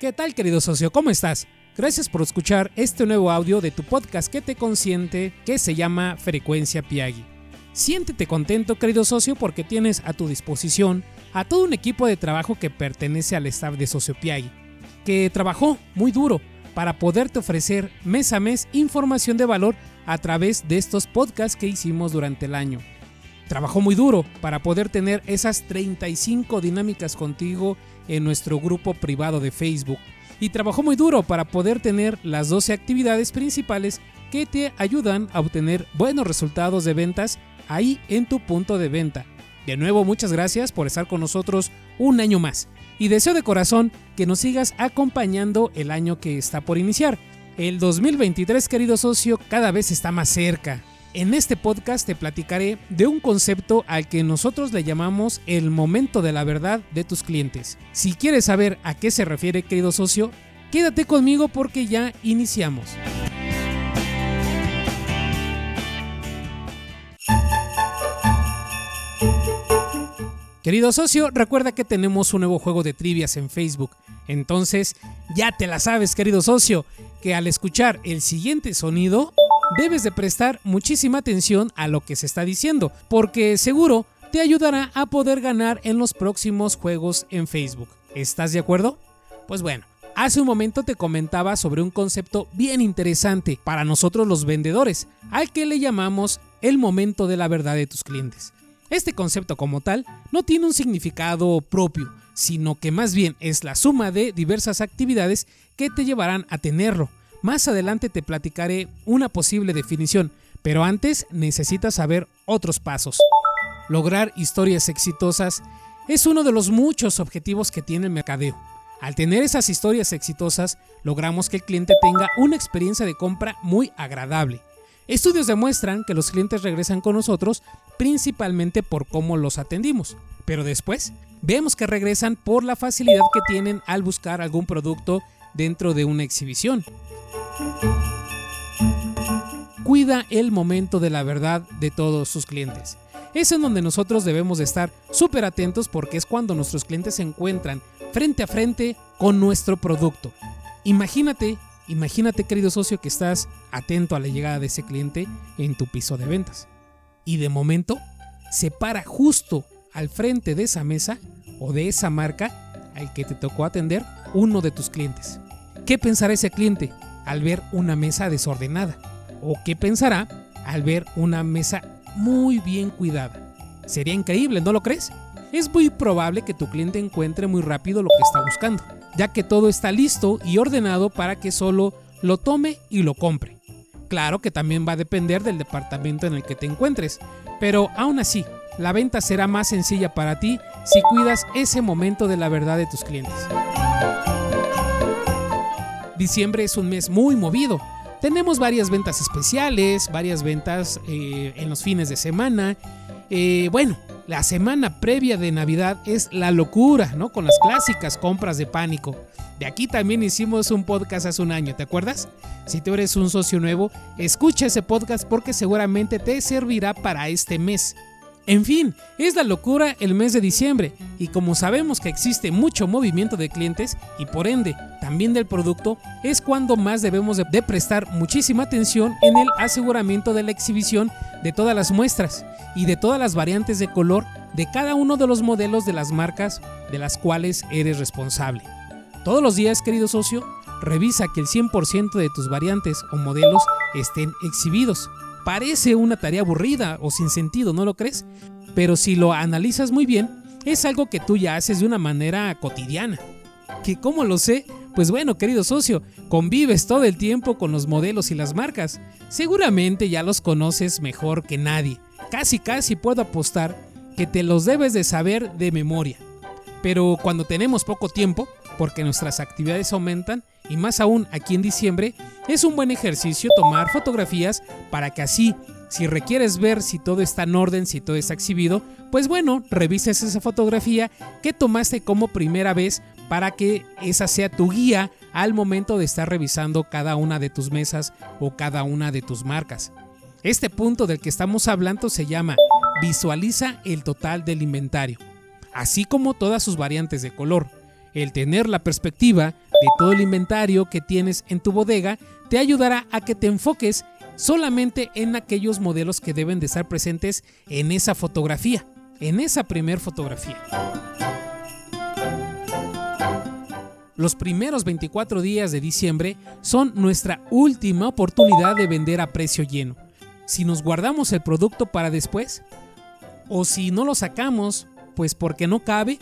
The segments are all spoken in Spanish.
¿Qué tal querido socio? ¿Cómo estás? Gracias por escuchar este nuevo audio de tu podcast que te consiente que se llama Frecuencia Piagui. Siéntete contento querido socio porque tienes a tu disposición a todo un equipo de trabajo que pertenece al staff de Socio Piagui, que trabajó muy duro para poderte ofrecer mes a mes información de valor a través de estos podcasts que hicimos durante el año. Trabajó muy duro para poder tener esas 35 dinámicas contigo en nuestro grupo privado de Facebook. Y trabajó muy duro para poder tener las 12 actividades principales que te ayudan a obtener buenos resultados de ventas ahí en tu punto de venta. De nuevo, muchas gracias por estar con nosotros un año más. Y deseo de corazón que nos sigas acompañando el año que está por iniciar. El 2023, querido socio, cada vez está más cerca. En este podcast te platicaré de un concepto al que nosotros le llamamos el momento de la verdad de tus clientes. Si quieres saber a qué se refiere, querido socio, quédate conmigo porque ya iniciamos. Querido socio, recuerda que tenemos un nuevo juego de trivias en Facebook. Entonces, ya te la sabes, querido socio, que al escuchar el siguiente sonido, debes de prestar muchísima atención a lo que se está diciendo, porque seguro te ayudará a poder ganar en los próximos juegos en Facebook. ¿Estás de acuerdo? Pues bueno, hace un momento te comentaba sobre un concepto bien interesante para nosotros los vendedores, al que le llamamos el momento de la verdad de tus clientes. Este concepto como tal no tiene un significado propio, sino que más bien es la suma de diversas actividades que te llevarán a tenerlo. Más adelante te platicaré una posible definición, pero antes necesitas saber otros pasos. Lograr historias exitosas es uno de los muchos objetivos que tiene el mercadeo. Al tener esas historias exitosas, logramos que el cliente tenga una experiencia de compra muy agradable. Estudios demuestran que los clientes regresan con nosotros principalmente por cómo los atendimos, pero después vemos que regresan por la facilidad que tienen al buscar algún producto dentro de una exhibición. Cuida el momento de la verdad de todos sus clientes. Es en donde nosotros debemos de estar súper atentos porque es cuando nuestros clientes se encuentran frente a frente con nuestro producto. Imagínate Imagínate, querido socio, que estás atento a la llegada de ese cliente en tu piso de ventas. Y de momento se para justo al frente de esa mesa o de esa marca al que te tocó atender uno de tus clientes. ¿Qué pensará ese cliente al ver una mesa desordenada? ¿O qué pensará al ver una mesa muy bien cuidada? Sería increíble, ¿no lo crees? Es muy probable que tu cliente encuentre muy rápido lo que está buscando ya que todo está listo y ordenado para que solo lo tome y lo compre. Claro que también va a depender del departamento en el que te encuentres, pero aún así, la venta será más sencilla para ti si cuidas ese momento de la verdad de tus clientes. Diciembre es un mes muy movido. Tenemos varias ventas especiales, varias ventas eh, en los fines de semana. Eh, bueno, la semana previa de Navidad es la locura, ¿no? Con las clásicas compras de pánico. De aquí también hicimos un podcast hace un año, ¿te acuerdas? Si tú eres un socio nuevo, escucha ese podcast porque seguramente te servirá para este mes. En fin, es la locura el mes de diciembre y como sabemos que existe mucho movimiento de clientes y por ende también del producto, es cuando más debemos de, prestar muchísima atención en el aseguramiento de la exhibición de todas las muestras y de todas las variantes de color de cada uno de los modelos de las marcas de las cuales eres responsable. Todos los días, querido socio, revisa que el 100% de tus variantes o modelos estén exhibidos Parece una tarea aburrida o sin sentido, ¿no lo crees? Pero si lo analizas muy bien, es algo que tú ya haces de una manera cotidiana. ¿Que cómo lo sé? Pues bueno, querido socio, convives todo el tiempo con los modelos y las marcas. Seguramente ya los conoces mejor que nadie. Casi casi puedo apostar que te los debes de saber de memoria. Pero cuando tenemos poco tiempo, porque nuestras actividades aumentan, y más aún aquí en diciembre, es un buen ejercicio tomar fotografías para que así, si requieres ver si todo está en orden, si todo está exhibido, pues bueno, revises esa fotografía que tomaste como primera vez para que esa sea tu guía al momento de estar revisando cada una de tus mesas o cada una de tus marcas. Este punto del que estamos hablando se llama visualiza el total del inventario, así como todas sus variantes de color El tener la perspectiva de todo el inventario que tienes en tu bodega te ayudará a que te enfoques solamente en aquellos modelos que deben de estar presentes en esa fotografía, en esa primer fotografía. Los primeros 24 días de diciembre son nuestra última oportunidad de vender a precio lleno. Si nos guardamos el producto para después, o si no lo sacamos, pues porque no cabe,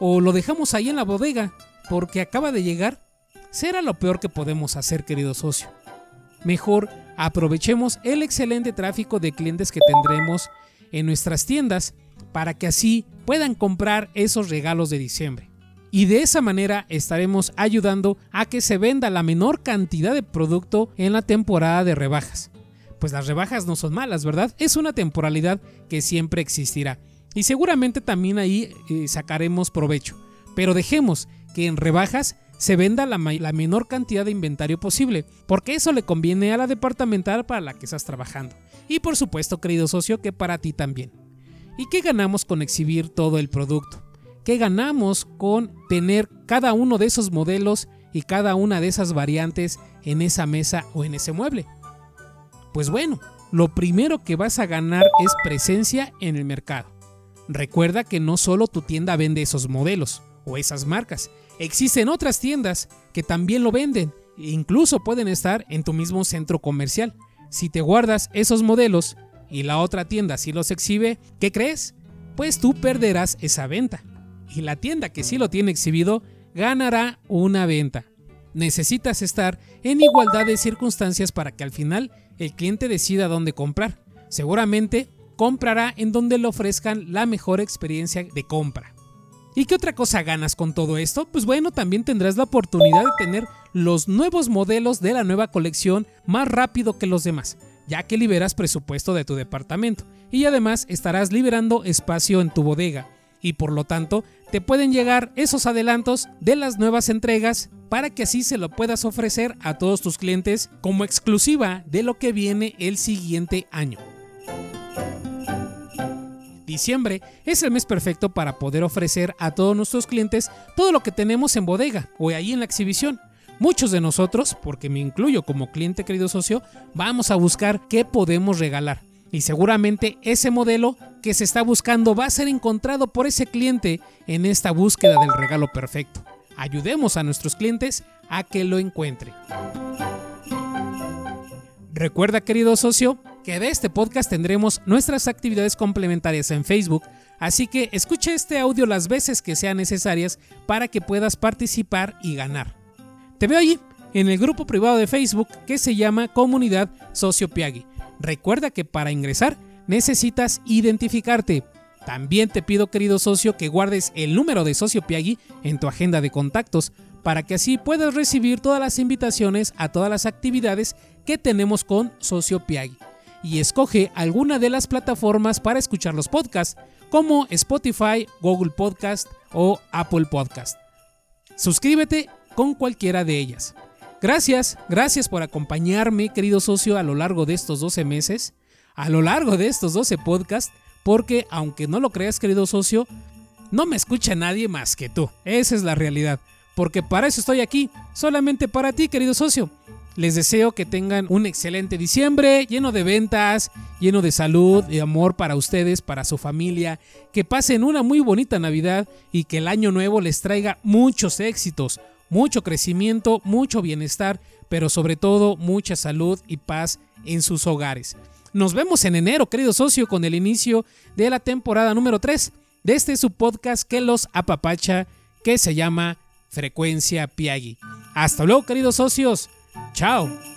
o lo dejamos ahí en la bodega porque acaba de llegar, será lo peor que podemos hacer, querido socio. Mejor aprovechemos el excelente tráfico de clientes que tendremos en nuestras tiendas para que así puedan comprar esos regalos de diciembre. Y de esa manera estaremos ayudando a que se venda la menor cantidad de producto en la temporada de rebajas. Pues las rebajas no son malas, ¿verdad? Es una temporalidad que siempre existirá. Y seguramente también ahí eh, sacaremos provecho. Pero dejemos que en rebajas se venda la, la, menor cantidad de inventario posible, porque eso le conviene a la departamental para la que estás trabajando. Y por supuesto, querido socio, que para ti también. ¿Y qué ganamos con exhibir todo el producto? ¿Qué ganamos con tener cada uno de esos modelos y cada una de esas variantes en esa mesa o en ese mueble? Pues bueno, lo primero que vas a ganar es presencia en el mercado. Recuerda que no solo tu tienda vende esos modelos o esas marcas, existen otras tiendas que también lo venden e incluso pueden estar en tu mismo centro comercial. Si te guardas esos modelos y la otra tienda sí los exhibe, ¿qué crees? Pues tú perderás esa venta. Y la tienda que sí lo tiene exhibido ganará una venta. Necesitas estar en igualdad de circunstancias para que al final el cliente decida dónde comprar. Seguramente comprará en donde le ofrezcan la mejor experiencia de compra. ¿Y qué otra cosa ganas con todo esto? Pues bueno, también tendrás la oportunidad de tener los nuevos modelos de la nueva colección más rápido que los demás, ya que liberas presupuesto de tu departamento y además estarás liberando espacio en tu bodega y por lo tanto te pueden llegar esos adelantos de las nuevas entregas para que así se lo puedas ofrecer a todos tus clientes como exclusiva de lo que viene el siguiente año. Diciembre es el mes perfecto para poder ofrecer a todos nuestros clientes todo lo que tenemos en bodega o ahí en la exhibición. Muchos de nosotros, porque me incluyo como cliente querido socio, vamos a buscar qué podemos regalar. Y seguramente ese modelo que se está buscando va a ser encontrado por ese cliente en esta búsqueda del regalo perfecto. Ayudemos a nuestros clientes a que lo encuentre. Recuerda querido socio que de este podcast tendremos nuestras actividades complementarias en Facebook, así que escucha este audio las veces que sean necesarias para que puedas participar y ganar. Te veo allí, en el grupo privado de Facebook que se llama Comunidad Socio Piagui. Recuerda que para ingresar necesitas identificarte. También te pido, querido socio, que guardes el número de Socio Piagui en tu agenda de contactos para que así puedas recibir todas las invitaciones a todas las actividades que tenemos con Socio Piagui y escoge alguna de las plataformas para escuchar los podcasts, como Spotify, Google Podcast o Apple Podcast. Suscríbete con cualquiera de ellas. Gracias, gracias por acompañarme, querido socio, a lo largo de estos 12 meses, a lo largo de estos 12 podcasts, porque aunque no lo creas, querido socio, no me escucha nadie más que tú. Esa es la realidad. Porque para eso estoy aquí, solamente para ti, querido socio. Les deseo que tengan un excelente diciembre, lleno de ventas, lleno de salud y amor para ustedes, para su familia, que pasen una muy bonita Navidad y que el año nuevo les traiga muchos éxitos, mucho crecimiento, mucho bienestar, pero sobre todo mucha salud y paz en sus hogares. Nos vemos en enero, querido socio, con el inicio de la temporada número 3 de este su podcast que los apapacha, que se llama Frecuencia Piagui. Hasta luego, queridos socios. Chao.